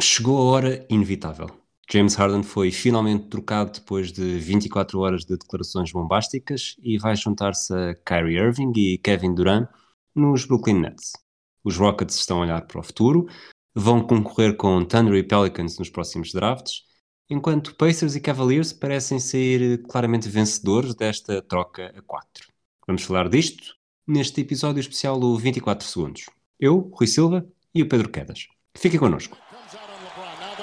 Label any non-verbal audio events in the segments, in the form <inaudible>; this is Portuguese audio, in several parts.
Chegou a hora inevitável. James Harden foi finalmente trocado depois de 24 horas de declarações bombásticas e vai juntar-se a Kyrie Irving e Kevin Durant nos Brooklyn Nets. Os Rockets estão a olhar para o futuro, vão concorrer com Thunder e Pelicans nos próximos drafts, enquanto Pacers e Cavaliers parecem ser claramente vencedores desta troca a 4. Vamos falar disto neste episódio especial do 24 Segundos. Eu, Rui Silva e o Pedro Quedas. Fiquem connosco.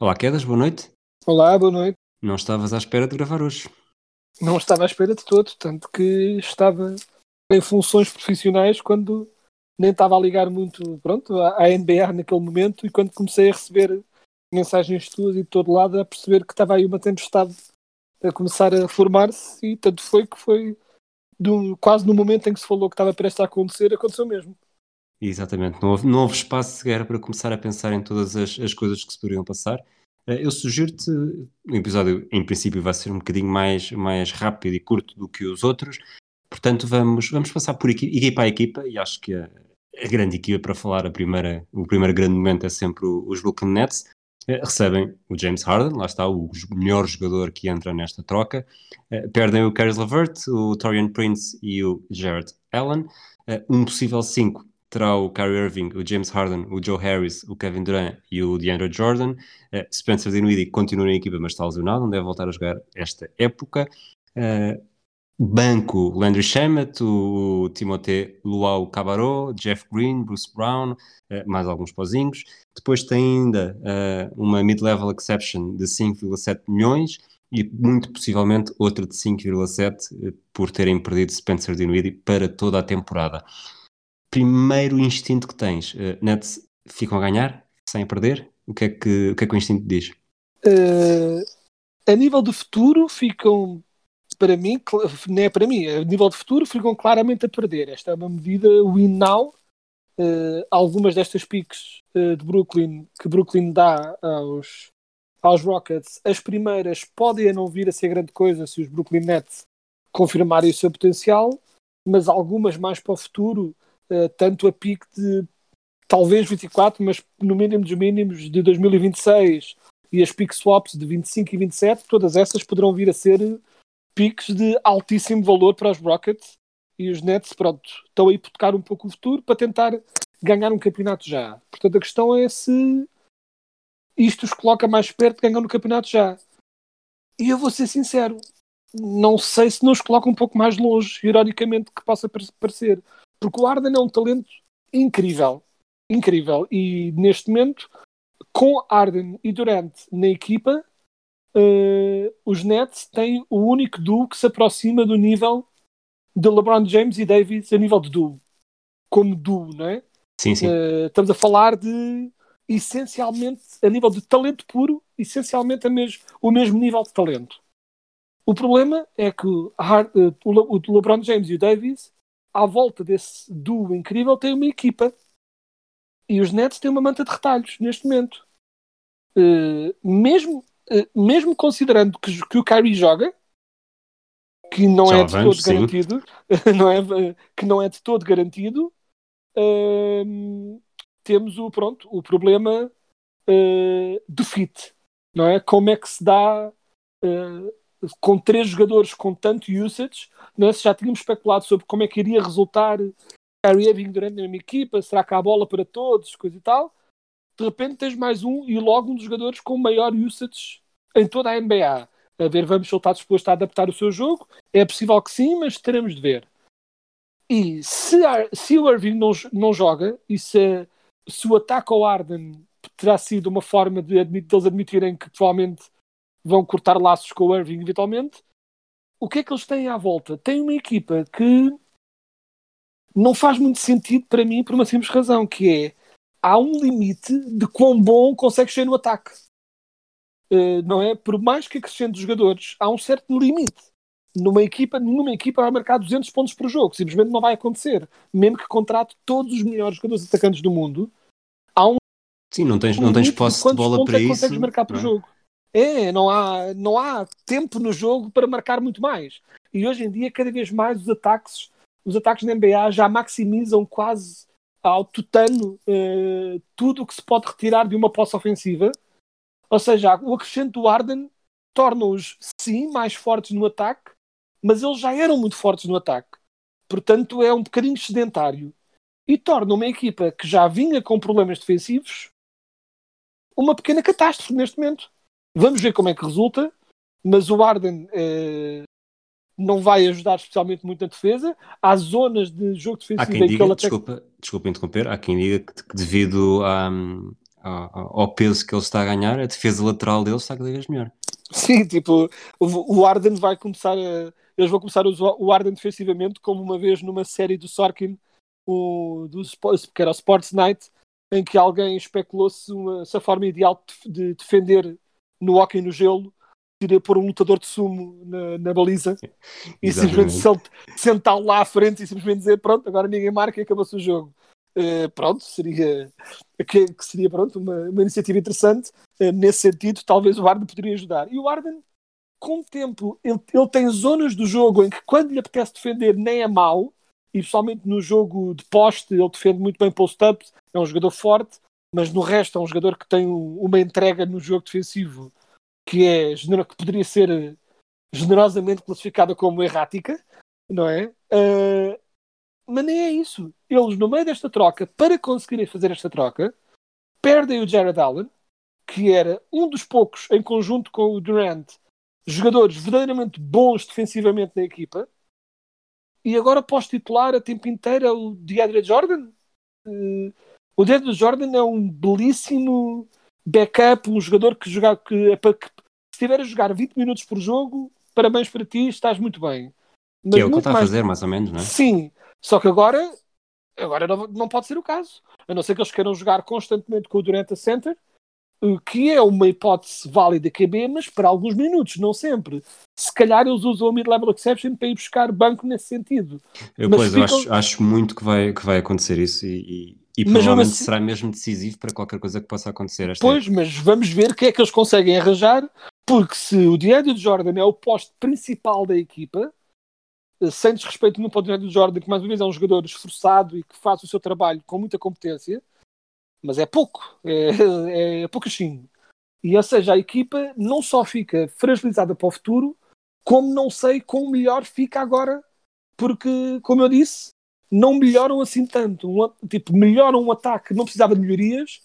Olá, Quedas, boa noite. Olá, boa noite. Não estavas à espera de gravar hoje? Não estava à espera de todo, tanto que estava em funções profissionais quando nem estava a ligar muito pronto, à NBA naquele momento e quando comecei a receber mensagens tuas e de todo lado a perceber que estava aí uma tempestade a começar a formar-se e tanto foi que foi do, quase no momento em que se falou que estava prestes a acontecer, aconteceu mesmo. Exatamente, não houve, não houve espaço sequer para começar a pensar em todas as, as coisas que se poderiam passar. Eh, eu sugiro-te, o episódio em princípio vai ser um bocadinho mais, mais rápido e curto do que os outros, portanto vamos, vamos passar por equipa, equipa a equipa e acho que a, a grande equipa para falar, a primeira, o primeiro grande momento é sempre os Brooklyn Nets. Eh, recebem o James Harden, lá está, o melhor jogador que entra nesta troca. Eh, perdem o Caris LeVert, o Torian Prince e o Jared Allen. um possível 5 terá o Kyrie Irving, o James Harden, o Joe Harris, o Kevin Durant e o DeAndre Jordan. Uh, Spencer Dinwiddie continua na equipa, mas está lesionado, não deve voltar a jogar esta época. Uh, banco, Landry Shamet, o Timothée Luau Cabarro, Jeff Green, Bruce Brown, uh, mais alguns pozinhos. Depois tem ainda uma mid-level exception de 5,7 milhões e muito possivelmente outra de 5,7 por terem perdido Spencer Dinwiddie para toda a temporada primeiro instinto que tens? Uh, Nets ficam a ganhar, sem perder? O que é que o, que é que o instinto diz? Uh, a nível do futuro, ficam, para mim, não é para mim, a nível de futuro, ficam claramente a perder. Esta é uma medida win now. Uh, algumas destas piques uh, de Brooklyn que Brooklyn dá aos, aos Rockets, as primeiras podem não vir a ser grande coisa se os Brooklyn Nets confirmarem o seu potencial, mas algumas mais para o futuro uh, tanto a pique de talvez 24, mas no mínimo dos mínimos de 2026 e as pick swaps de 25 e 27, todas essas poderão vir a ser piques de altíssimo valor para os Rockets e os Nets, pronto, estão a hipotecar um pouco o futuro para tentar ganhar um campeonato já. Portanto, a questão é se isto os coloca mais perto de ganhar no campeonato já. E eu vou ser sincero, não sei se nos coloca um pouco mais longe, ironicamente, que possa parecer. Porque o Arden é um talento incrível. Incrível. E neste momento, com Arden e Durant na equipa, uh, os Nets têm o único duo que se aproxima do nível de LeBron James e Davis a nível de duo. Como duo, não é? Sim, sim. Uh, estamos a falar de essencialmente, a nível de talento puro, essencialmente a mesmo, o mesmo nível de talento. O problema é que uh, o, o LeBron James e o Davis à volta desse duo incrível tem uma equipa. E os Nets têm uma manta de retalhos neste momento. Uh, mesmo, uh, mesmo considerando que, que, o Kyrie joga, que não Já é de todo sim. garantido, <laughs> não é, que não é de todo garantido, uh, temos o, pronto, o problema do fit. Não é? Como é que se dá com três jogadores com tanto usage, é? já tínhamos especulado sobre como é que iria resultar Kyrie Irving durante a mesma equipa, será que há bola para todos, coisa e tal. De repente tens mais um e logo um dos jogadores com maior usage em toda a NBA. A ver, vamos se ele está disposto a adaptar o seu jogo. É possível que sim, mas teremos de ver. E se, se o Irving não, não joga e se, se o ataque ao Arden terá sido uma forma de, de eles admitirem que provavelmente vão cortar laços com o Irving eventualmente, o que é que eles têm à volta? Tem uma equipa que não faz muito sentido para mim por uma simples razão, que é há um limite de quão bom consegue ser no ataque. Uh, não é? Por mais que acrescente os jogadores, há um certo limite. Numa equipa, numa equipa vai marcar 200 pontos por jogo. Simplesmente não vai acontecer. Mesmo que contrate todos os melhores jogadores atacantes do mundo, há um Sim, não tens, não tens posse de, de bola para é isso. consegues marcar por é? jogo. É, não há, não há tempo no jogo para marcar muito mais. E hoje em dia, cada vez mais os ataques, os ataques na NBA já maximizam quase ao tutano uh, tudo o que se pode retirar de uma posse ofensiva. Ou seja, o acrescento do Arden torna-os, sim, mais fortes no ataque, mas eles já eram muito fortes no ataque. Portanto, é um bocadinho sedentário. E torna uma equipa que já vinha com problemas defensivos uma pequena catástrofe neste momento. Vamos ver como é que resulta, mas o Arden eh, não vai ajudar especialmente muito na defesa. Há zonas de jogo defensivo diga, que ele desculpa, até... desculpa interromper, há quem diga que, que devido à, ao peso que ele está a ganhar, a defesa lateral dele está cada vez melhor. Sim, tipo, o, o Arden vai começar a. Eles vão começar a usar o Arden defensivamente, como uma vez numa série do Sorkin, o, do, que era o Sports Night, em que alguém especulou-se se a forma ideal de defender no hockey no gelo seria pôr um lutador de sumo na, na baliza e simplesmente sentá-lo lá à frente e simplesmente dizer pronto, agora ninguém marca e acabou-se o jogo. Uh, pronto, seria, que, que seria pronto, uma, uma iniciativa interessante. Uh, nesse sentido, talvez o Arden poderia ajudar. E o Arden, com o tempo, ele, ele tem zonas do jogo em que quando lhe apetece defender nem é mau, e pessoalmente no jogo de poste ele defende muito bem post-ups, é um jogador forte, mas no resto é um jogador que tem uma entrega no jogo defensivo que é que poderia ser eh, generosamente classificada como errática, não é? Uh, mas nem é isso. Eles, no meio desta troca, para conseguirem fazer esta troca, perdem o Jared Allen, que era um dos poucos, em conjunto com o Durant, jogadores verdadeiramente bons defensivamente na equipa, e agora posso titular a tempo inteiro é o DeAndre Jordan. Uh, o DeAndre Jordan é um belíssimo backup, um jogador que, jogar, que, é que se estiver a jogar 20 minutos por jogo, parabéns para ti, estás muito bem. Mas que é o que ele está mais... a fazer, mais ou menos, não é? Sim, só que agora, agora não, não pode ser o caso. A não ser que eles queiram jogar constantemente com o Durant Center, que é uma hipótese válida QB, mas para alguns minutos, não sempre. Se calhar eles usam a mid-level exception para ir buscar banco nesse sentido. Eu, mas pois, ficam... eu acho, acho, muito que vai, que vai acontecer isso e, e, e provavelmente assim... será mesmo decisivo para qualquer coisa que possa acontecer. Pois, época. mas vamos ver o que é que eles conseguem arranjar, porque se o DeAndre Jordan é o posto principal da equipa, sem desrespeito no para o DeAndre Jordan, que mais uma vez é um jogador esforçado e que faz o seu trabalho com muita competência, mas é pouco, é, <laughs> é pouquinho. E ou seja, a equipa não só fica fragilizada para o futuro, como não sei quão melhor fica agora, porque, como eu disse, não melhoram assim tanto. Um, tipo, melhoram um ataque que não precisava de melhorias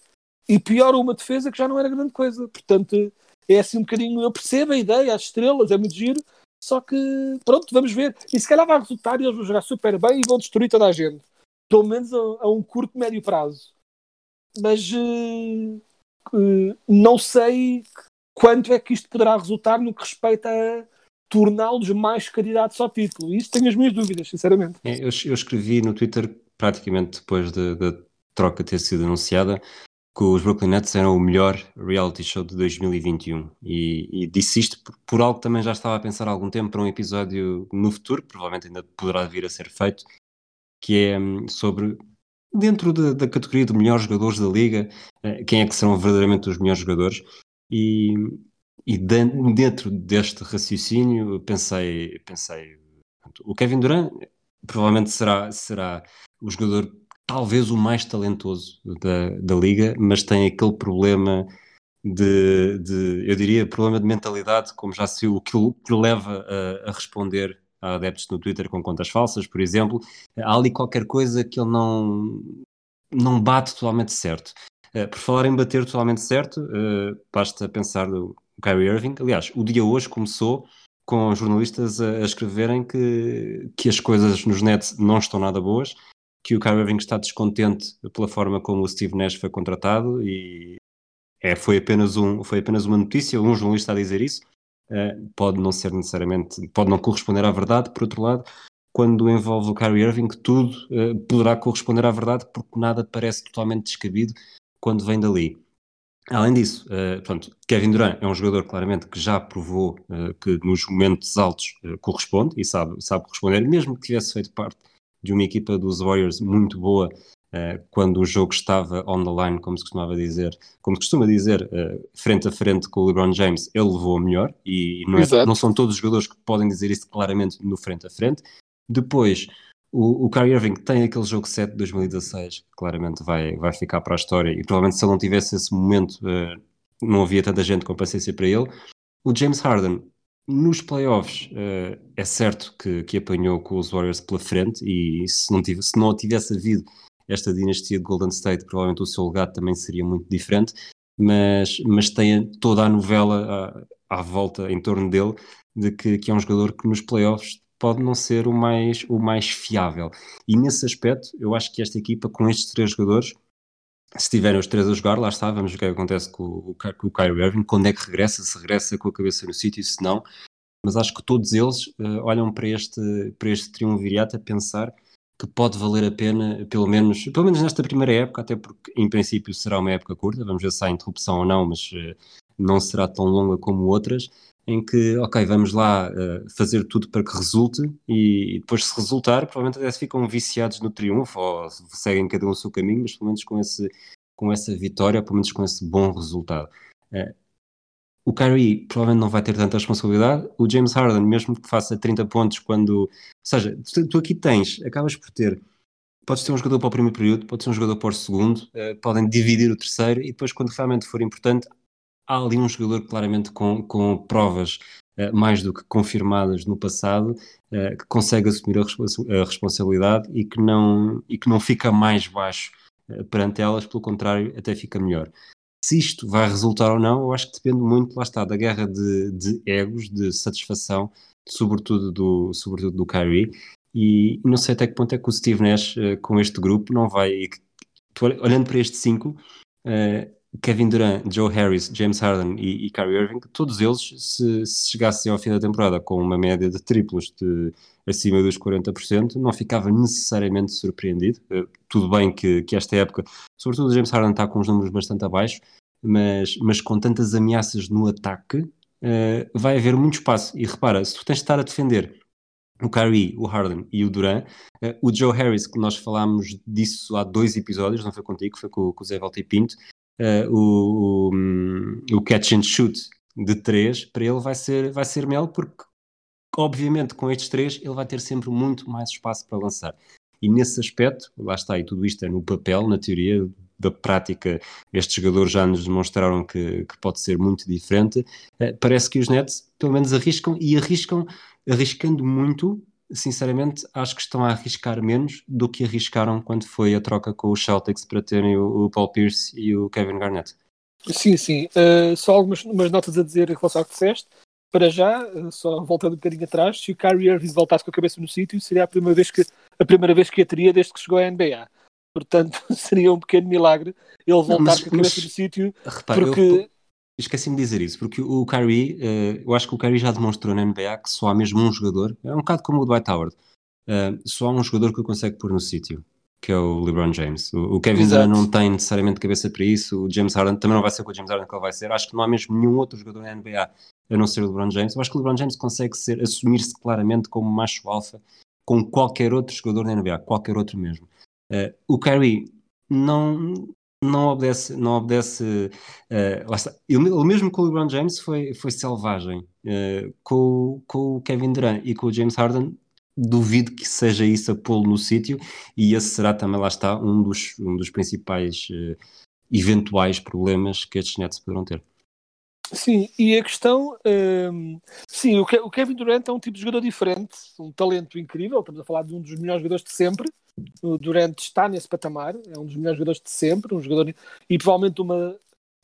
e pioram uma defesa que já não era grande coisa. Portanto, é assim um bocadinho. Eu percebo a ideia, as estrelas, é muito giro, só que pronto, vamos ver. E se calhar vai resultar e eles vão jogar super bem e vão destruir toda a gente. Pelo menos a, a um curto, médio prazo mas uh, uh, não sei quanto é que isto poderá resultar no que respeita a torná-los mais candidatos ao título. Isso tenho as minhas dúvidas, sinceramente. É, eu, eu, escrevi no Twitter, praticamente depois da troca ter sido anunciada, que os Brooklyn Nets eram o melhor reality show de 2021 e, e disse isto por, por, algo que também já estava a pensar há algum tempo para um episódio no futuro, provavelmente ainda poderá vir a ser feito, que é hum, sobre dentro da, da, categoria de melhores jogadores da liga, eh, quem é que serão verdadeiramente os melhores jogadores? E, e dentro deste raciocínio pensei, pensei o Kevin Durant provavelmente será, será o jogador talvez o mais talentoso da, da liga, mas tem aquele problema de, de, eu diria, problema de mentalidade, como já se o que o leva a, a responder Há adeptos no Twitter com contas falsas, por exemplo. Há ali qualquer coisa que ele não, não bate totalmente certo. Uh, por falar em bater totalmente certo, uh, basta pensar Kyrie Irving. Aliás, o dia hoje começou com jornalistas a, a, escreverem que, que as coisas nos nets não estão nada boas, que o Kyrie Irving está descontente pela forma como o Steve Nash foi contratado e é, foi, apenas um, foi apenas uma notícia, um jornalista a dizer isso. uh, pode não ser necessariamente, pode não corresponder à verdade, por outro lado, quando envolve o Kyrie Irving, tudo uh, poderá corresponder à verdade, porque nada parece totalmente descabido quando vem dali. Além disso, uh, portanto, Kevin Durant é um jogador claramente que já provou uh, que nos momentos altos uh, corresponde e sabe, sabe corresponder, mesmo que tivesse feito parte de uma equipa dos Warriors muito boa quando o jogo estava on the line, como se costumava dizer, como se costuma dizer, frente a frente com o LeBron James, ele levou a melhor e não, é, não são todos os jogadores que podem dizer isso claramente no frente a frente. Depois, o, Kyrie Irving tem aquele jogo 7 de 2016, que claramente vai, vai ficar para a história, e provavelmente se ele não tivesse esse momento, uh, não havia tanta gente com paciência para ele. O James Harden, nos playoffs, uh, é certo que, que apanhou com os Warriors pela frente, e se não, tivesse, se não tivesse havido esta dinastia de Golden State, provavelmente o seu legado também seria muito diferente, mas, mas tem toda a novela à, à volta, em torno dele, de que, que é um jogador que nos playoffs pode não ser o mais, o mais fiável. E nesse aspecto, eu acho que esta equipa, com estes três jogadores, se tiverem os três a jogar, lá está, vamos ver o que, é acontece com, o, com o Kyrie Irving, quando é que regressa, se regressa com a cabeça no sítio, se não. Mas acho que todos eles uh, olham para este, para este triunvirato a pensar que pode valer a pena, pelo menos, pelo menos nesta primeira época, até porque em princípio será uma época curta, vamos ver se há interrupção ou não, mas uh, não será tão longa como outras em que, ok, vamos lá uh, fazer tudo para que resulte e, e, depois se resultar, provavelmente até se ficam viciados no triunfo ou seguem cada um o seu caminho, mas pelo menos com, esse, com essa vitória, pelo menos com esse bom resultado. Uh, o Kyrie provavelmente não vai ter tanta responsabilidade. O James Harden, mesmo que faça 30 pontos quando... Ou seja, tu, tu aqui tens, acabas por ter podes ter um jogador para o primeiro período, pode ser um jogador para o segundo, uh, podem dividir o terceiro e depois, quando realmente for importante, há ali um jogador claramente com, com provas uh, mais do que confirmadas no passado, uh, que consegue assumir a, a, responsabilidade e que não, e que não fica mais baixo uh, perante elas, pelo contrário, até fica melhor. Se isto vai resultar ou não, eu acho que depende muito, lá está, da guerra de, de egos, de satisfação, sobretudo do, sobretudo do Kyrie, e não sei até que ponto é que o Steve Nash, com este grupo, não vai. Olhando para este 5, Kevin Durant, Joe Harris, James Harden e, e Kyrie Irving, todos eles, se, se, chegassem ao fim da temporada com uma média de triplos de acima dos 40%, não ficava necessariamente surpreendido. Uh, tudo bem que, que esta época, sobretudo o James Harden está com os números bastante abaixo, mas, mas com tantas ameaças no ataque, uh, vai haver muito espaço. E repara, se tu tens de estar a defender o Kyrie, o Harden e o Durant. Uh, o Joe Harris, que nós falámos disso há dois episódios, não foi contigo, foi com, com o Zé Valti Pinto, uh, o, o, o, catch and shoot de 3, para ele vai ser, vai ser mel, porque obviamente com estes três ele vai ter sempre muito mais espaço para lançar. E nesse aspecto, lá está, e tudo isto é no papel, na teoria, da prática, estes jogadores já nos demonstraram que, que pode ser muito diferente. Uh, parece que os Nets, pelo menos, arriscam e arriscam, arriscando muito, sinceramente, acho que estão a arriscar menos do que arriscaram quando foi a troca com os Celtics para terem o, o Paul Pierce e o Kevin Garnett. Sim, sim. Uh, só algumas notas a dizer em relação ao que disseste. Para já, uh, só voltando um bocadinho atrás, se o Kyrie Irving voltasse com a cabeça no sítio, seria a primeira vez que a primeira vez que a teria desde que chegou à NBA. Portanto, <laughs> seria um pequeno milagre ele voltar mas, com a cabeça mas, no sítio, porque eu, Esqueci-me de dizer isso, porque o Kyrie, uh, eu acho que o Kyrie já demonstrou na NBA que só há mesmo um jogador, é um bocado como o Dwight Howard, uh, só há um jogador que o consegue pôr no sítio, que é o LeBron James. O, o Kevin Durant não tem necessariamente cabeça para isso, o James Harden também não vai ser com o James Harden que ele vai ser, acho que não há mesmo nenhum outro jogador na NBA a não ser o LeBron James. Eu acho que o LeBron James consegue ser, assumir-se claramente como macho alfa com qualquer outro jogador na NBA, qualquer outro mesmo. Uh, o Kyrie não, não obedece, não obedece uh, lá está. o mesmo com o LeBron James foi, foi selvagem. Uh, com, com o Kevin Durant e com o James Harden, duvido que seja isso a pô-lo no sítio, e esse será também, lá está, um dos, um dos principais uh, eventuais problemas que estes Nets poderão ter. Sim, e a questão, um, sim, o, Kevin Durant é um tipo de jogador diferente, um talento incrível, estamos a falar de um dos melhores jogadores de sempre, o está nesse patamar, é um dos melhores jogadores de sempre, um jogador e provavelmente uma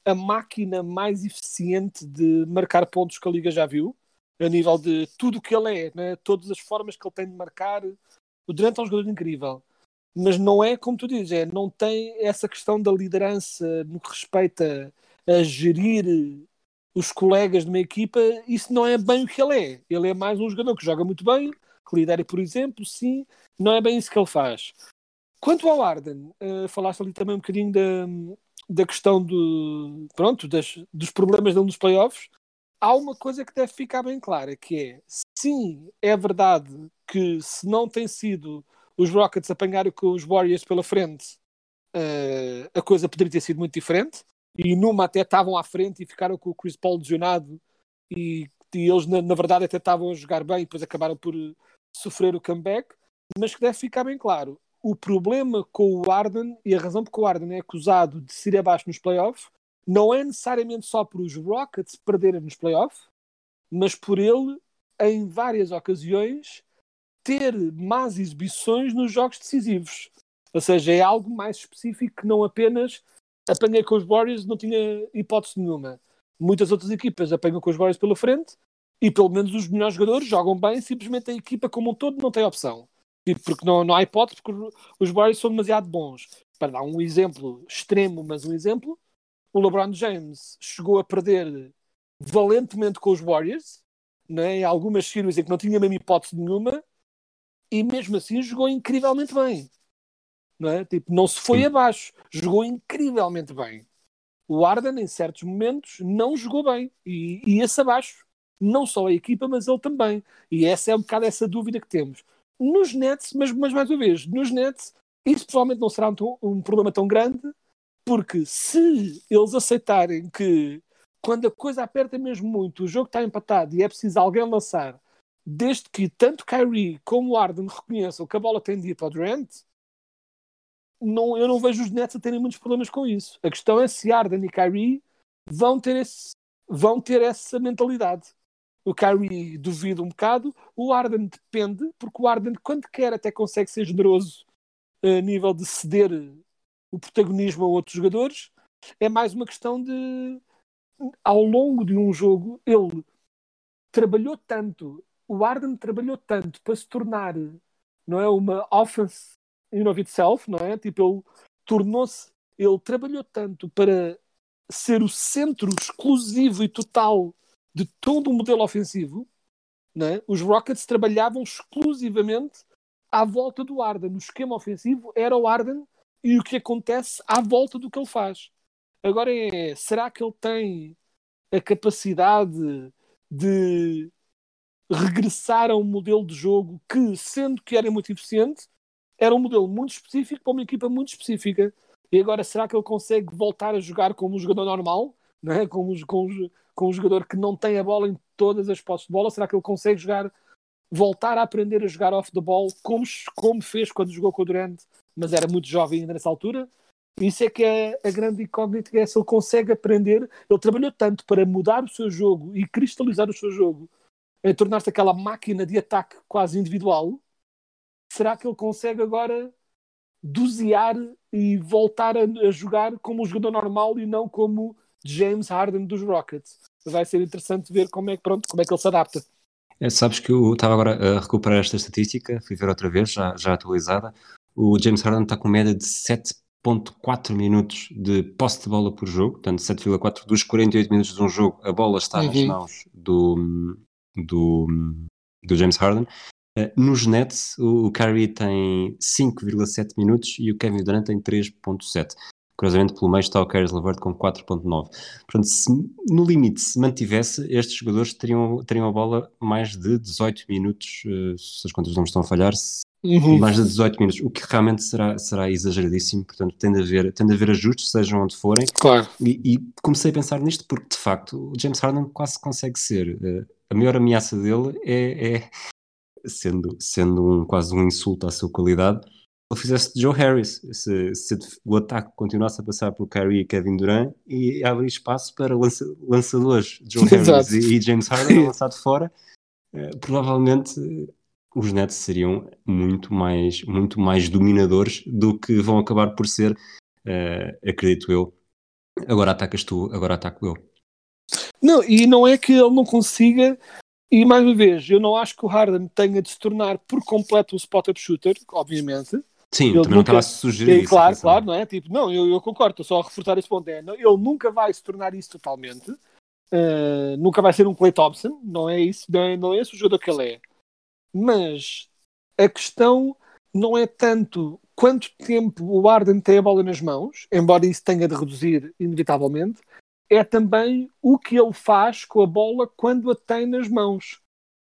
a máquina mais eficiente de marcar pontos que a Liga já viu, a nível de tudo o que ele é, né? todas as formas que ele tem de marcar. O Durant é um jogador incrível, mas não é como tu dizes, é, não tem essa questão da liderança no que respeita a gerir os colegas de uma equipa, isso não é bem o que ele é. Ele é mais um jogador que joga muito bem, que lidera, por exemplo, sim, não é bem isso que ele faz. Quanto ao Arden, uh, falaste ali também um bocadinho da, da questão do, pronto, das, dos problemas dele nos playoffs. Há uma coisa que deve ficar bem clara, que é, sim, é verdade que se não tem sido os Rockets apanharem com os Warriors pela frente, uh, a coisa poderia ter sido muito diferente. E numa até estavam à frente e ficaram com o Chris Paul lesionado e, e eles, na, na, verdade, até estavam a jogar bem e depois acabaram por sofrer o comeback. Mas que deve ficar bem claro, o problema com o Arden e a razão porque o Arden é acusado de ser abaixo nos playoffs não é necessariamente só por os Rockets perderem nos playoffs, mas por ele, em várias ocasiões, ter más exibições nos jogos decisivos. Ou seja, é algo mais específico que não apenas apanhei com os Warriors, não tinha hipótese nenhuma. Muitas outras equipas apanham com os Warriors pela frente e pelo menos os melhores jogadores jogam bem, simplesmente a equipa como um todo não tem opção. Porque não, não há hipótese, porque os Warriors são demasiado bons. Para dar um exemplo extremo, mas um exemplo, o LeBron James chegou a perder valentemente com os Warriors, né, em algumas séries em que não tinha mesmo hipótese nenhuma, e mesmo assim jogou incrivelmente bem. Não, é? tipo, não se foi Sim. abaixo, jogou incrivelmente bem. O Arden, em certos momentos, não jogou bem e ia-se abaixo. Não só a equipa, mas ele também. E essa é um bocado essa dúvida que temos nos Nets, mas, mas mais uma vez, nos Nets, isso provavelmente não será um, um problema tão grande, porque se eles aceitarem que quando a coisa aperta mesmo muito, o jogo está empatado e é preciso alguém lançar, desde que tanto Kyrie como o Arden reconheçam que a bola tem de ir para o Durant, não, eu não vejo os Nets a terem muitos problemas com isso. A questão é se Arden e Kyrie vão ter, esse, vão ter essa mentalidade. O Kyrie duvida um bocado. O Arden depende, porque o Arden, quando quer, até consegue ser generoso a nível de ceder o protagonismo a outros jogadores. É mais uma questão de, ao longo de um jogo, ele trabalhou tanto, o Arden trabalhou tanto para se tornar, não é, uma offense in of itself, não é? Tipo, ele tornou-se, ele trabalhou tanto para ser o centro exclusivo e total de todo o modelo ofensivo, né? os Rockets trabalhavam exclusivamente à volta do Arden. O esquema ofensivo era o Arden e o que acontece à volta do que ele faz. Agora é, será que ele tem a capacidade de regressar a um modelo de jogo que, sendo que era muito eficiente, era um modelo muito específico para uma equipa muito específica. E agora, será que ele consegue voltar a jogar como um jogador normal? Não é? como, como, com um jogador que não tem a bola em todas as postes de bola? Será que ele consegue jogar, voltar a aprender a jogar off the ball como, como fez quando jogou com o Durant, mas era muito jovem ainda nessa altura? Isso é que é a grande incógnita, é se ele consegue aprender. Ele trabalhou tanto para mudar o seu jogo e cristalizar o seu jogo, em tornar-se aquela máquina de ataque quase individual. Será que ele consegue agora dosear e voltar a, a jogar como um jogador normal e não como James Harden dos Rockets? vai ser interessante ver como é, pronto, como é que ele se adapta. É, sabes que eu estava agora a recuperar esta estatística, fui ver outra vez, já, já atualizada. O James Harden está com média de 7.4 minutos de posse de bola por jogo, portanto 7,4 dos 48 minutos de um jogo, a bola está uhum. nas mãos do, do, do James Harden. Uh, nos Nets, o, Curry tem 5,7 minutos e o Kevin Durant tem 3,7. Curiosamente, pelo meio está o Caris LeVert com 4.9. Portanto, se, no limite, se mantivesse, estes jogadores teriam, teriam a bola mais de 18 minutos, uh, se as contas não estão a falhar, uhum. mais de 18 minutos, o que realmente será, será exageradíssimo, portanto tem de haver, tem de haver ajustes, sejam onde forem. Claro. E, e comecei a pensar nisto porque, de facto, o James Harden quase consegue ser. Uh, a maior ameaça dele é, é sendo, sendo um, quase um insulto à sua qualidade, ele fizesse de Joe Harris, se, se, o ataque continuasse a passar por Kyrie e Kevin Durant e abrir espaço para lança, lançadores Joe <laughs> Harris e, e, James Harden lançado fora, eh, provavelmente os Nets seriam muito mais, muito mais dominadores do que vão acabar por ser, eh, acredito eu. Agora atacas tu, agora ataco eu. Não, e não é que ele não consiga e mais uma vez, eu não acho que o Harden tenha de se tornar por completo um spot-up shooter, obviamente. Sim, ele também nunca... não estava a sugerir é, isso. Claro, claro, não é? Tipo, não, eu, eu concordo, estou só a reforçar esse ponto. É, ele nunca vai se tornar isso totalmente, Uh, nunca vai ser um Clay Thompson, não é isso, não é, não é esse o jogador que ele é. Mas a questão não é tanto quanto tempo o Arden tem a bola nas mãos, embora isso tenha de reduzir inevitavelmente, é também o que ele faz com a bola quando a tem nas mãos.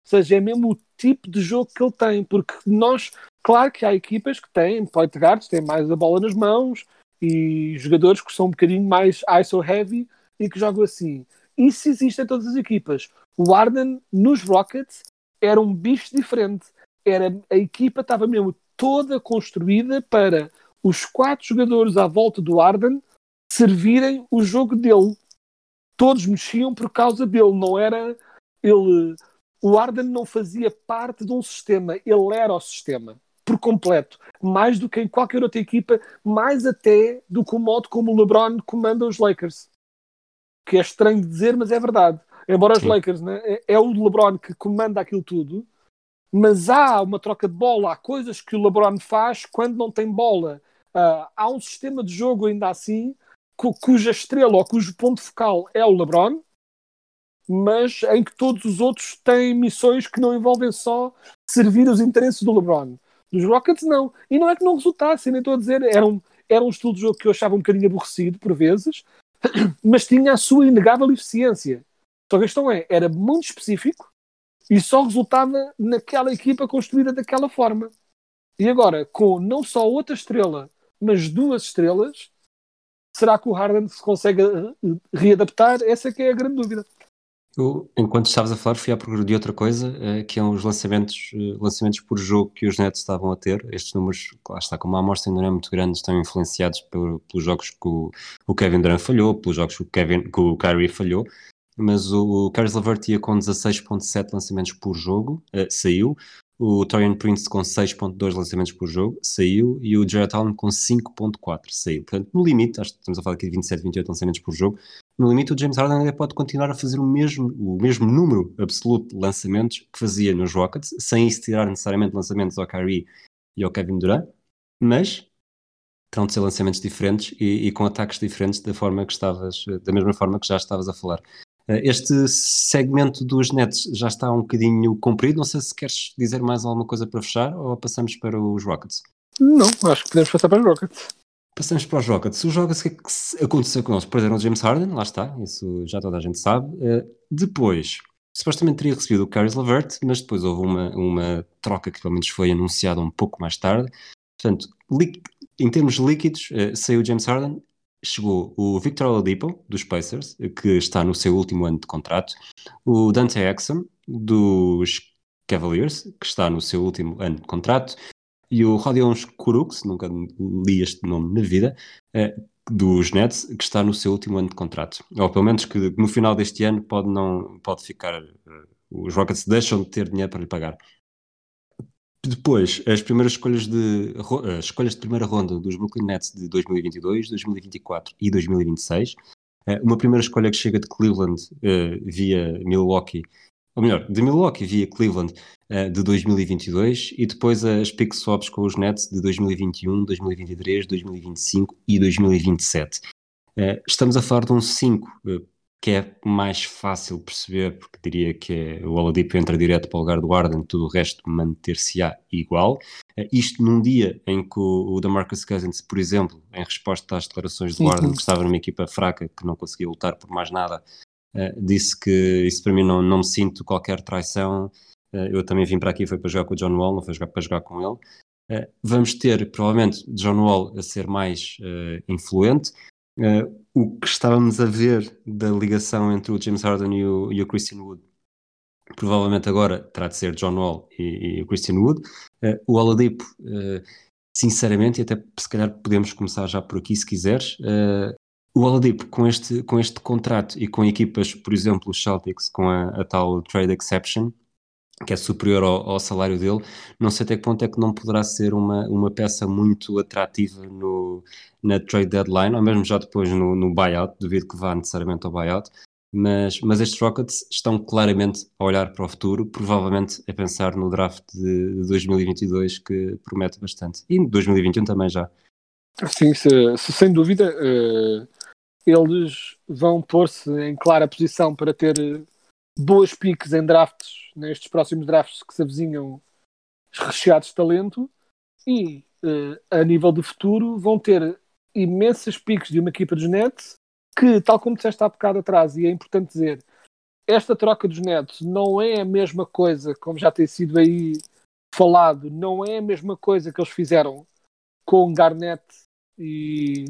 Ou seja, é mesmo o tipo de jogo que ele tem, porque nós, claro que há equipas que têm point guards, têm mais a bola nas mãos, e jogadores que são um bocadinho mais ISO heavy e que jogam assim. Isso existe em todas as equipas. O Arden, nos Rockets, era um bicho diferente. Era, a equipa estava mesmo toda construída para os quatro jogadores à volta do Arden servirem o jogo dele. Todos mexiam por causa dele, não era ele. O Arden não fazia parte de um sistema, ele era o sistema por completo, mais do que em qualquer outra equipa, mais até do que o modo como o LeBron comanda os Lakers. Que é estranho de dizer, mas é verdade. Embora os Lakers né, é, é o LeBron que comanda aquilo tudo, mas há uma troca de bola, há coisas que o LeBron faz quando não tem bola. Uh, há um sistema de jogo ainda assim cu cuja estrela ou cujo ponto focal é o LeBron, mas em que todos os outros têm missões que não envolvem só servir os interesses do LeBron. Dos Rockets, não. E não é que não resultasse, nem estou a dizer, era um, era um de jogo que eu achava um bocadinho aborrecido por vezes, <clears throat> mas tinha a sua inegável eficiência. Só que a questão é, era muito específico e só resultava naquela equipa construída daquela forma. E agora, com não só outra estrela, mas duas estrelas, será que o Harden se consegue readaptar? Essa é que é a grande dúvida. Eu, enquanto estavas a falar, fui à procura de outra coisa, uh, que é os lançamentos, uh, lançamentos por jogo que os Nets estavam a ter. Estes números, lá está, como a amostra ainda não é muito grande, estão influenciados por, pelos jogos que o, o, Kevin Durant falhou, pelos jogos que o, Kevin, que o Kyrie falhou. Mas o, Caris LeVert ia com 16.7 lançamentos por jogo, uh, saiu. O Torian Prince com 6.2 lançamentos por jogo, saiu. E o Jared Allen com 5.4, saiu. Portanto, no limite, acho que estamos a falar aqui de 27, 28 lançamentos por jogo, no limite o James Harden ainda pode continuar a fazer o mesmo, o mesmo número absoluto de lançamentos que fazia nos Rockets, sem isso tirar necessariamente lançamentos ao Kyrie e ao Kevin Durant, mas terão de ser lançamentos diferentes e, e, com ataques diferentes da forma que estavas, da mesma forma que já estavas a falar. Eh, este segmento dos Nets já está um bocadinho comprido. Não sei se queres dizer mais alguma coisa para fechar ou passamos para os Rockets. Não, acho que podemos passar para os Rockets. Passamos para os Rockets. Os Rockets, o que é que aconteceu com eles? Perderam o James Harden, lá está, isso já toda a gente sabe. Uh, depois, supostamente teria recebido o Caris LeVert, mas depois houve uma, uma troca que pelo menos foi anunciada um pouco mais tarde. Portanto, em termos líquidos, uh, saiu o James Harden, chegou o Victor Oladipo, dos Pacers, que está no seu último ano de contrato, o Dante Exum, dos Cavaliers, que está no seu último ano de contrato, e o Rodion Kuruks, nunca li este nome na vida, é, dos Nets, que está no seu último ano de contrato. Ou pelo menos que no final deste ano pode, não, pode ficar. Uh, os Rockets deixam de ter dinheiro para lhe pagar. Depois, as primeiras escolhas de, as escolhas de primeira ronda dos Brooklyn Nets de 2022, 2024 e 2026. Uh, uma primeira escolha que chega de Cleveland uh, via Milwaukee ou melhor, de Milwaukee via Cleveland de 2022 e depois as pick swaps com os Nets de 2021, 2023, 2025 e 2027. Uh, estamos a falar de um 5 uh, eh, que é mais fácil perceber, porque diria que é, o Oladipo entra direto para o lugar do Arden, tudo o resto manter-se-á igual. Uh, isto num dia em que o, o DeMarcus Cousins, por exemplo, em resposta às declarações do Arden, que estava numa equipa fraca, que não conseguia lutar por mais nada, Uh, disse que isso para mim não, não me sinto qualquer traição. Uh, eu também vim para aqui, foi para jogar com o John Wall, não foi jogar, para jogar com ele. Uh, vamos ter provavelmente John Wall a ser mais influente. O que estávamos a ver da ligação entre o James Harden e o, e o Christian Wood, provavelmente agora terá de ser John Wall e, e o Christian Wood. o Oladipo, sinceramente, e até se calhar podemos começar já por aqui se quiseres, o Oladipo, com este, com este contrato e com equipas, por exemplo, os Celtics, com a, a tal trade exception, que é superior ao, ao, salário dele, não sei até que ponto é que não poderá ser uma, uma peça muito atrativa no, na trade deadline, ou mesmo já depois no, no buyout, duvido que vá necessariamente ao buyout, mas, mas estes Rockets estão claramente a olhar para o futuro, provavelmente a pensar no draft de, de 2022 que promete bastante, e 2021 também já. Sim, se, se sem dúvida... Uh eles vão pôr-se em clara posição para ter boas piques em drafts, nestes próximos drafts que se avizinham recheados de talento, e uh, a nível do futuro vão ter imensas piques de uma equipa dos Nets que, tal como disseste há bocado atrás, e é importante dizer, esta troca dos Nets não é a mesma coisa, como já tem sido aí falado, não é a mesma coisa que eles fizeram com Garnett e,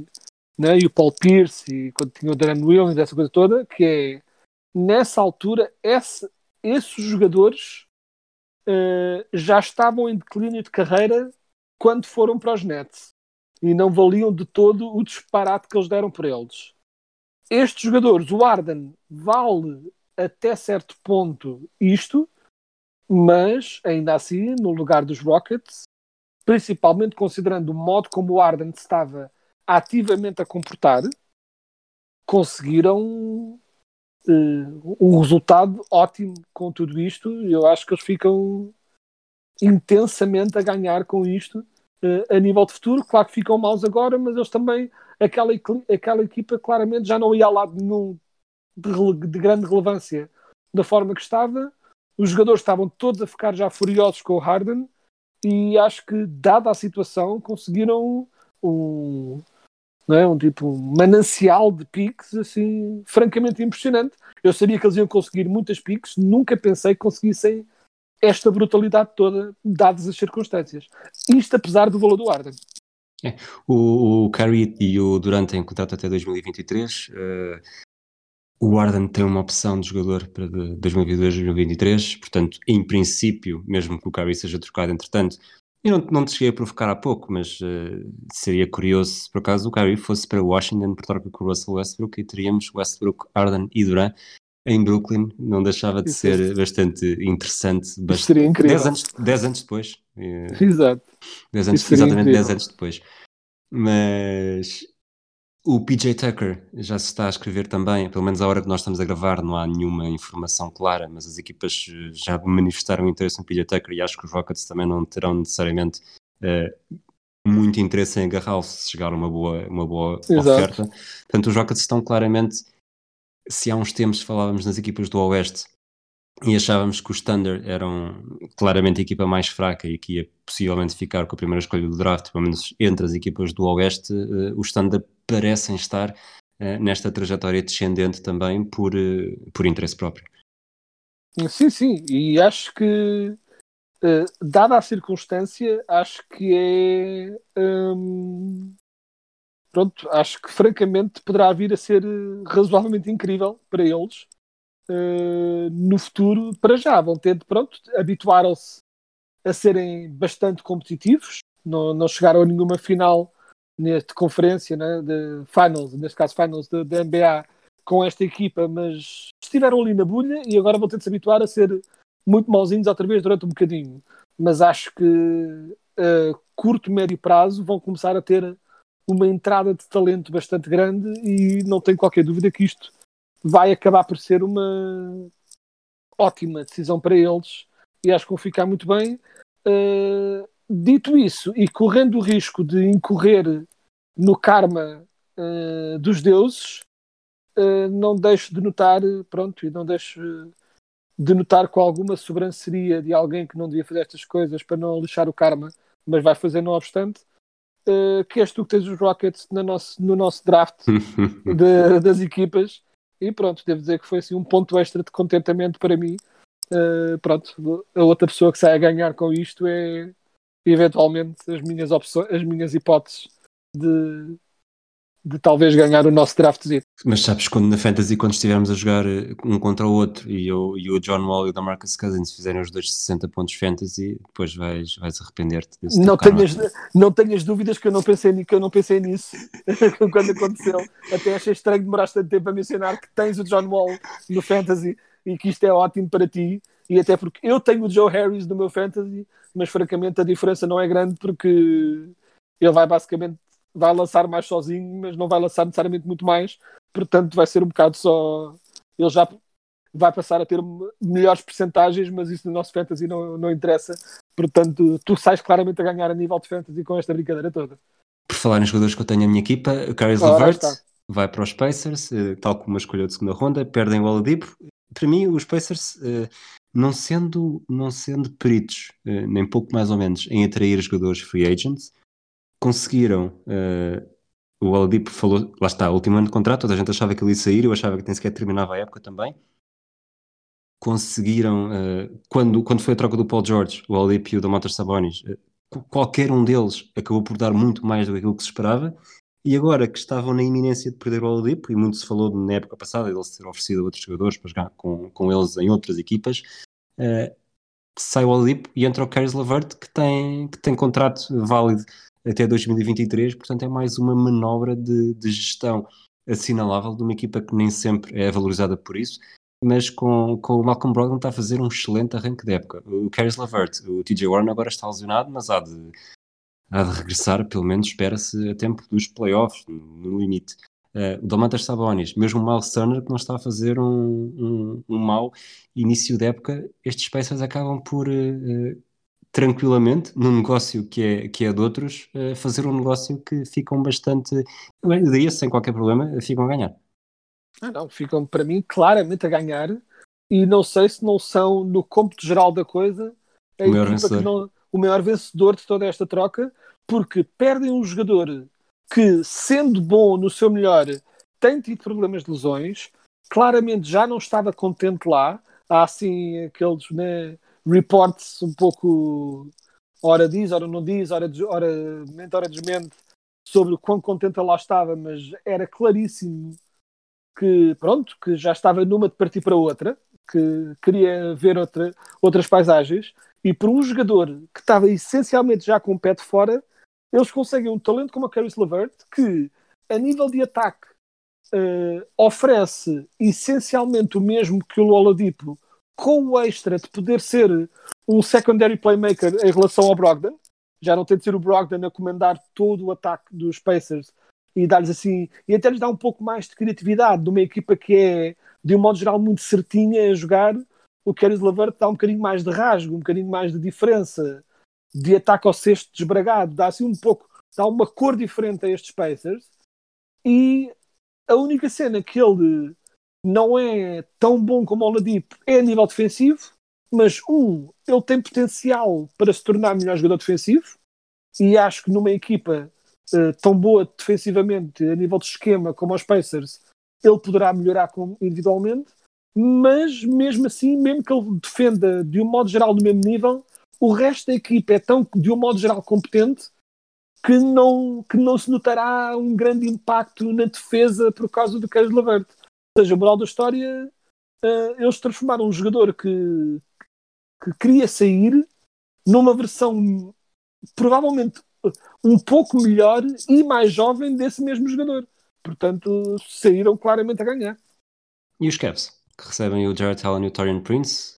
né, e o Paul Pierce e quando tinha o Darren Williams, essa coisa toda, que é nessa altura esse, esses jogadores uh, já estavam em declínio de carreira quando foram para os Nets e não valiam de todo o disparate que eles deram por eles. Estes jogadores, o Arden vale até certo ponto isto, mas ainda assim, no lugar dos Rockets, principalmente considerando o modo como o Arden estava ativamente a comportar, conseguiram uh, um resultado ótimo com tudo isto. Eu acho que eles ficam intensamente a ganhar com isto uh, a nível de futuro. Claro que ficam maus agora, mas eles também, aquela, aquela equipa claramente já não ia ao lado nenhum de, de grande relevância da forma que estava. Os jogadores estavam todos a ficar já furiosos com o Harden e acho que, dada a situação, conseguiram um, não é? um tipo um manancial de piques assim, francamente impressionante. Eu sabia que eles iam conseguir muitas piques, nunca pensei que conseguissem esta brutalidade toda, dadas as circunstâncias. Isto apesar do valor do Arden. É, o, o Curry e o Durant têm contrato até 2023. Uh, o Arden tem uma opção de jogador para 2022-2023, portanto, em princípio, mesmo que o Curry seja trocado entretanto, eu não, não te cheguei a provocar há pouco, mas uh, seria curioso se por acaso o Curry fosse para Washington por troca com o Russell Westbrook e teríamos Westbrook, Arden e Durant em Brooklyn. Não deixava de Isso ser é. bastante interessante. Bastante, seria incrível. 10 anos, dez anos depois. Exato. Dez anos, exatamente 10 anos depois. Mas o PJ Tucker já se está a escrever também, pelo menos à hora que nós estamos a gravar, não há nenhuma informação clara, mas as equipas eh, já manifestaram interesse no PJ Tucker e acho que os Rockets também não terão necessariamente uh, muito interesse em agarrá-lo se chegar uma boa, uma boa oferta. Portanto, os Rockets estão claramente, se há uns tempos falávamos nas equipas do Oeste e achávamos que os Thunder eram claramente a equipa mais fraca e que ia possivelmente ficar com a primeira escolha do draft, pelo menos entre as equipas do Oeste, uh, os Thunder parecem estar uh, nesta trajetória descendente também por, uh, por interesse próprio. Sim, sim, e acho que, dada a circunstância, acho que é. Um, pronto, acho que francamente poderá vir a ser razoavelmente incrível para eles uh, no futuro, para já, vão ter, pronto, habituaram-se a serem bastante competitivos, não, não chegaram a nenhuma final nesta conferência né, de finals, neste caso finals da NBA com esta equipa, mas estiveram ali na bulha e agora vão ter de se habituar a ser muito mauzinhos outra vez durante um bocadinho. Mas acho que a curto, médio prazo vão começar a ter uma entrada de talento bastante grande e não tenho qualquer dúvida que isto vai acabar por ser uma ótima decisão para eles e acho que vão ficar muito bem. Uh, dito isso, e correndo o risco de incorrer no karma uh, dos deuses, uh, não deixo de notar, pronto, e não deixo de notar com alguma sobranceria de alguém que não devia fazer estas coisas para não lixar o karma, mas vai fazer não obstante, que és tu que tens os Rockets no nosso, no nosso draft <laughs> de, das equipas e pronto, devo dizer que foi assim um ponto extra de contentamento para mim. Uh, pronto, a outra pessoa que sai a ganhar com isto é eventualmente as minhas opções, as minhas hipóteses de, de talvez ganhar o nosso draftzinho. Mas sabes, quando na Fantasy, quando estivermos a jogar eh, um contra o outro e, eu, e o John Wall e o Marcus Cousins fizerem os dois 60 pontos Fantasy, depois vais, vais arrepender-te desse não tenhas, não tenhas dúvidas que eu não pensei, que eu não pensei nisso <laughs> quando aconteceu. Até achei estranho demoraste tanto tempo a mencionar que tens o John Wall no Fantasy e que isto é ótimo para ti. E até porque eu tenho o Joe Harris no meu Fantasy, mas francamente a diferença não é grande porque ele vai basicamente vai lançar mais sozinho, mas não vai lançar necessariamente muito mais, portanto vai ser um bocado só. Ele já vai passar a ter melhores percentagens, mas isso no nosso fantasy não, não interessa. Portanto, tu sais claramente a ganhar a nível de fantasy com esta brincadeira toda. Por falar em jogadores que eu tenho na minha equipa, o Caris Levert, vai para os Pacers, uh, tal como uma escolha de segunda ronda, perdem o Oladipo. Para mim, os Pacers, uh, não, sendo, não sendo peritos, nem pouco mais ou menos, em atrair jogadores free agents, conseguiram. o Oladipo falou, lá está, último ano de contrato, toda a gente achava que ele ia sair, eu achava que nem sequer terminava a época também conseguiram, uh, quando, quando foi a troca do Paul George, o Olip e o Domantas Sabonis, uh, qualquer um deles acabou por dar muito mais do que aquilo que se esperava, e agora que estavam na iminência de perder o Oladipo, e muito se falou na época passada ele ser oferecido a outros jogadores para jogar com, com eles em outras equipas, uh, sai o Oladipo e entra o Caris Lavert, que tem, que tem contrato válido até 2023, portanto é mais uma manobra de, de gestão assinalável de uma equipa que nem sempre é valorizada por isso, mas com, com o Malcolm Brogdon está a fazer um excelente arranque de época. O Caris Lavert, o TJ Warren agora está lesionado, mas há de, há de regressar, pelo menos espera-se a tempo dos playoffs, no limite. Uh, o Domantas Sabonis, mesmo o Miles Turner, que não está a fazer um, um, um mau início de época, estes Pacers acabam por, uh, tranquilamente, num negócio que é, que é de outros, uh, fazer um negócio que ficam bastante, daí sem qualquer problema, ficam a ganhar. Ah, não, ficam para mim claramente a ganhar e não sei se não são, no cômputo geral da coisa, a o, maior não, o maior vencedor de toda esta troca, porque perdem um jogador que, sendo bom no seu melhor, tem tido problemas de lesões, claramente já não estava contente lá. Há assim aqueles né, reports um pouco hora diz, hora não diz, hora, hora mente, hora desmente sobre o quão contente lá estava, mas era claríssimo que pronto, que já estava numa de partir para outra, que queria ver outra, outras paisagens, e por um jogador que estava essencialmente já com o pé de fora, eles conseguem um talento como a Caris LeVert, que a nível de ataque uh, oferece essencialmente o mesmo que o Oladipo, com o extra de poder ser um secondary playmaker em relação ao Brogdon, já não tem de ser o Brogdon a comandar todo o ataque dos Pacers, e dar-lhes assim, e até lhes dá um pouco mais de criatividade de uma equipa que é, de um modo geral, muito certinha a jogar. O Caris Lavert dá um bocadinho mais de rasgo, um bocadinho mais de diferença, de ataque ao sexto desbragado, dá assim um pouco, dá uma cor diferente a estes Pacers. E a única cena que ele não é tão bom como o Oladipo é a nível defensivo, mas um, ele tem potencial para se tornar melhor jogador defensivo, e acho que numa equipa uh, tão boa defensivamente a nível de esquema como os Pacers, ele poderá melhorar individualmente, mas mesmo assim, mesmo que ele defenda de um modo geral no mesmo nível, o resto da equipa é tão, de um modo geral, competente que não, que não se notará um grande impacto na defesa por causa do Carlos Lavert. Ou seja, a moral da história, uh, eles transformaram um jogador que, que queria sair numa versão provavelmente um pouco melhor e mais jovem desse mesmo jogador. Portanto, saíram claramente a ganhar. E os Cavs, que recebem o Jared Allen e o Torian Prince,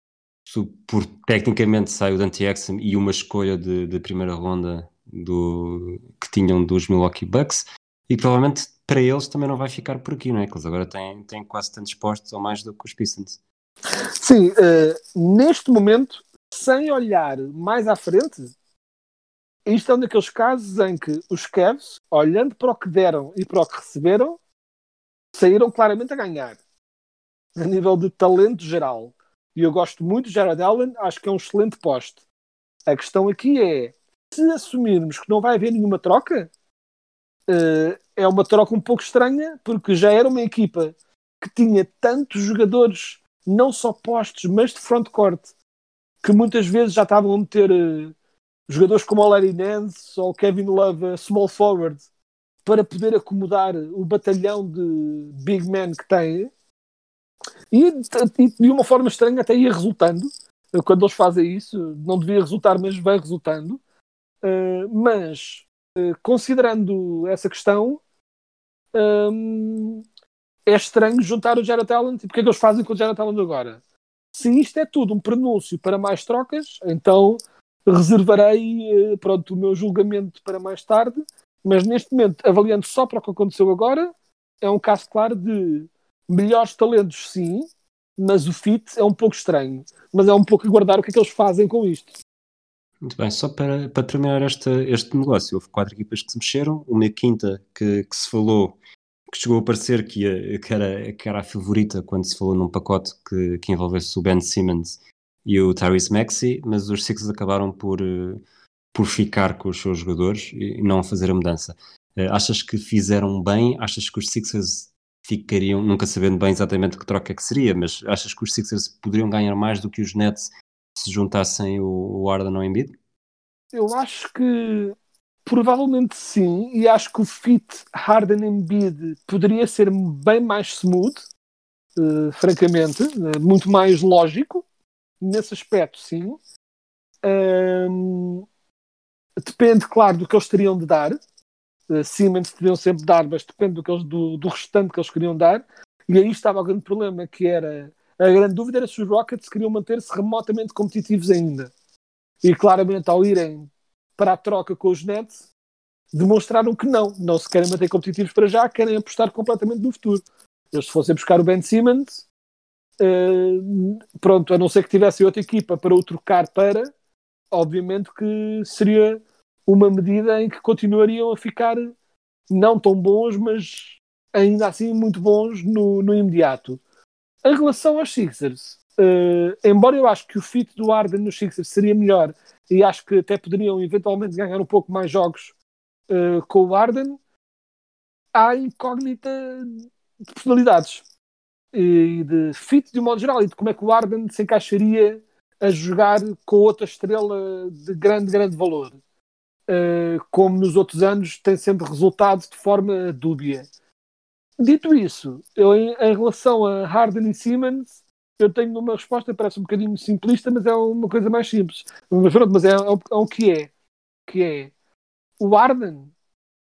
por tecnicamente sai o Dante Exum e uma escolha de, de, primeira ronda do, que tinham dos Milwaukee Bucks, e provavelmente para eles também não vai ficar por aqui, não é? Que eles agora têm, têm quase tantos postos ou mais do que os Pistons. Sim, uh, neste momento, sem olhar mais à frente, isto é um daqueles casos em que os Cavs, olhando para o que deram e para o que receberam, saíram claramente a ganhar. A nível de talento geral. E eu gosto muito de Jared Allen, acho que é um excelente poste. A questão aqui é, se assumirmos que não vai haver nenhuma troca, é uma troca um pouco estranha, porque já era uma equipa que tinha tantos jogadores, não só postos, mas de frontcourt, que muitas vezes já estavam a meter... Uh, jogadores como o Larry Nance ou o Kevin Love, small forward, para poder acomodar o batalhão de big men que tem. E, de uma forma estranha até ia resultando. Quando eles fazem isso, não devia resultar, mas vai resultando. Mas, considerando essa questão, um, é estranho juntar o Jared Allen. Tipo, que é que eles fazem com o Jared Allen agora? Se isto é tudo um prenúncio para mais trocas, então reservarei eh, pronto, o meu julgamento para mais tarde, mas neste momento, avaliando só para o que aconteceu agora, é um caso claro de melhores talentos, sim, mas o fit é um pouco estranho. Mas é um pouco aguardar o que é que eles fazem com isto. Muito bem, só para, para terminar esta, este negócio, houve quatro equipas que se mexeram, uma quinta que, que se falou que chegou a parecer que, ia, que, era, que era a favorita quando se falou num pacote que, que envolvesse o Ben Simmons e o Tyrese Maxey, mas os Sixers acabaram por, eh, por ficar com os seus jogadores e não fazer a mudança. Eh, achas que fizeram bem? Achas que os Sixers ficariam, nunca sabendo bem exatamente que troca é que seria, mas achas que os Sixers poderiam ganhar mais do que os Nets se juntassem o, o Arden ao Embiid? Eu acho que provavelmente sim, e acho que o fit Harden-Embiid poderia ser bem mais smooth, uh, francamente, uh, muito mais lógico, nesse aspecto sim. Um, depende, claro, do que eles teriam de dar. Uh, Siemens teriam sempre de dar, mas depende do, que eles, do, do restante que eles queriam dar. E aí estava o grande problema, que era a grande dúvida era se os Rockets queriam manter-se remotamente competitivos ainda. E claramente, ao irem para a troca com os Nets, demonstraram que não, não se querem manter competitivos para já, querem apostar completamente no futuro. Eles, se fossem buscar o Ben Simmons, uh, pronto, a não ser que tivessem outra equipa para o trocar para, obviamente que seria uma medida em que continuariam a ficar não tão bons, mas ainda assim muito bons no, no imediato. Em relação aos Sixers, uh, embora eu acho que o fit do Arden nos Sixers seria melhor e acho que até poderiam eventualmente ganhar um pouco mais jogos uh, com o Arden, há incógnita de personalidades e de fit de um modo geral e de como é que o Arden se encaixaria a jogar com outra estrela de grande, grande valor. Uh, como nos outros anos tem sempre resultado de forma dúbia. Dito isso, eu, em, em, relação a Harden e Simmons, eu tenho uma resposta, parece um bocadinho simplista, mas é uma coisa mais simples. Mas, pronto, mas é, é, é o que é. Que é o Harden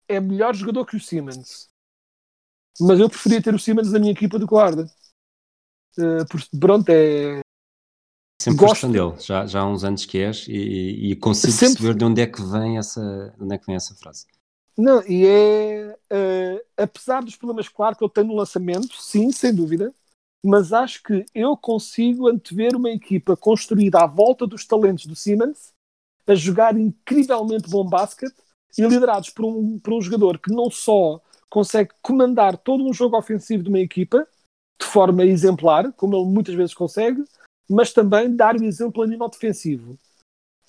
é melhor jogador que o Simmons. Mas eu preferia ter o Simmons na minha equipa do que o Harden. Uh, pronto, é. Sempre Gosto... dele, já, já há uns anos que és, e, e consigo Sempre... perceber de onde é que vem essa, de onde é que vem essa frase. Não, e é. Uh, apesar dos problemas, claro, que ele tem no lançamento, sim, sem dúvida, mas acho que eu consigo antever uma equipa construída à volta dos talentos do Simmons a jogar incrivelmente bom basquete e liderados por um, por um jogador que não só consegue comandar todo um jogo ofensivo de uma equipa de forma exemplar, como ele muitas vezes consegue, mas também dar o exemplo a nível defensivo.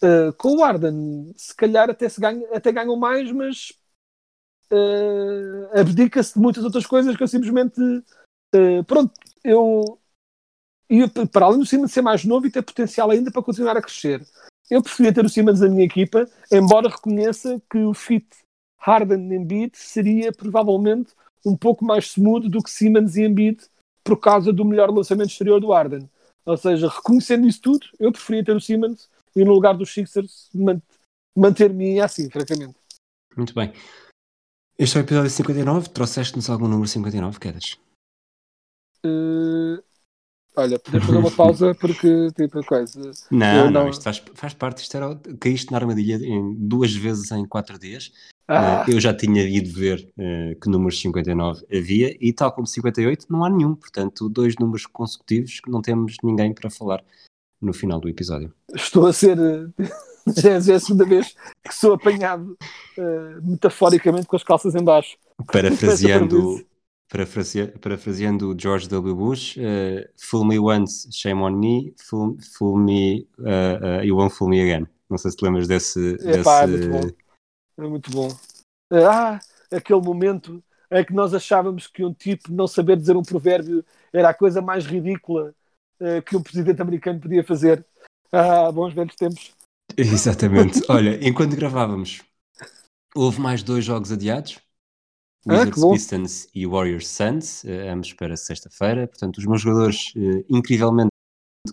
Uh, com o Arden, se calhar até, se ganha, até ganham mais, mas uh, abdica-se de muitas outras coisas que eu simplesmente. Uh, pronto, eu. E para além do Simmons ser mais novo e ter potencial ainda para continuar a crescer, eu preferia ter o Simmons na minha equipa, embora reconheça que o fit Harden Embiid seria provavelmente um pouco mais smooth do que Simmons e Embiid por causa do melhor lançamento exterior do Harden. Ou seja, reconhecendo isso tudo, eu preferia ter o Simmons e no lugar dos Sixers manter-me assim, francamente. Muito bem. Este é o episódio 59. Trouxeste-nos algum número 59, Quedas? Uh, olha, podemos fazer uma <laughs> pausa porque, tipo, coisa. Não, não, não, isto faz, faz parte. Isto era, caíste na armadilha em, duas vezes em quatro dias. Ah. Uh, eu já tinha ido ver uh, que números 59 havia e, tal como 58, não há nenhum. Portanto, dois números consecutivos que não temos ninguém para falar no final do episódio. Estou a ser. <laughs> Já é a segunda vez que sou apanhado uh, metaforicamente com as calças em baixo. Parafraseando, parafrase, parafraseando George W. Bush, uh, fool me once, shame on me, fool, fool me, uh, uh, you won't fool me again. Não sei se te lembras desse... Epá, desse... É muito bom. É muito bom. Ah, aquele momento em que nós achávamos que um tipo não saber dizer um provérbio era a coisa mais ridícula que um presidente americano podia fazer. Ah, bons velhos tempos. <laughs> Exatamente. Olha, enquanto gravávamos, houve mais dois jogos adiados. Ah, Wizards ah, Pistons e Warriors Suns, uh, ambos para sexta-feira. Portanto, os meus jogadores uh, incrivelmente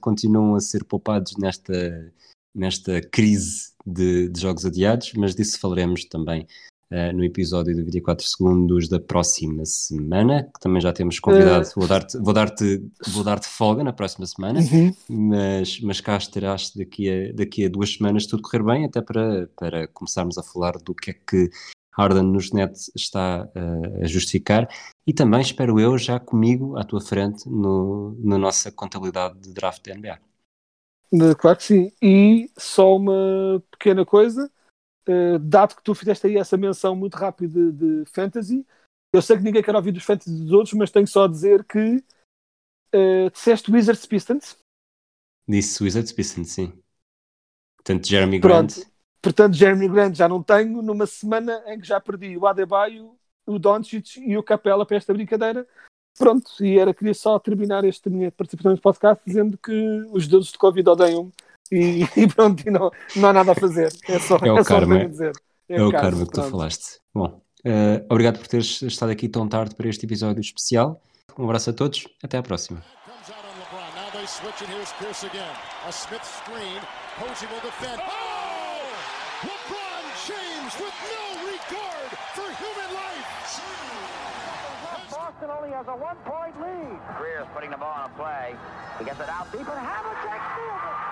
continuam a ser poupados nesta, nesta crise de, de jogos adiados, mas disso falaremos também uh, no episódio de 24 segundos da próxima semana, que também já temos convidado. Uh... Vou dar-te vou dar vou dar folga na próxima semana, uhum. mas, mas cá estarás daqui a, daqui a duas semanas, tudo correr bem, até para, para começarmos a falar do que é que Harden nos nets está uh, a justificar e também, espero eu, já comigo à tua frente no, na nossa contabilidade de draft da NBA. Claro que sim. E só uma pequena coisa: eh, dado que tu fizeste aí essa menção muito rápida de, de fantasy, Eu sei que ninguém quer ouvir dos fantasy dos outros, mas tenho só a dizer que uh, disseste Wizards Pistons. Disse Wizards Pistons, sim. Portanto, Jeremy Grant. Pronto. Portanto, Jeremy Grant já não tenho numa semana em que já perdi o Adebayo, o Doncic e o Capela para esta brincadeira. Pronto, e era, queria só terminar esta minha participação neste podcast dizendo que os deuses de Covid odeiam-me e, e, pronto, e não, não há nada a fazer. É só, é o é karma. Só dizer. É, é o caso, karma que pronto. tu falaste. Bom, uh, obrigado por teres estado aqui tão tarde para este episódio especial. Um abraço a todos, até à próxima. Boston only has a one-point lead. Greer's putting the ball on a play. He gets it out deep, and Havlicek steals it.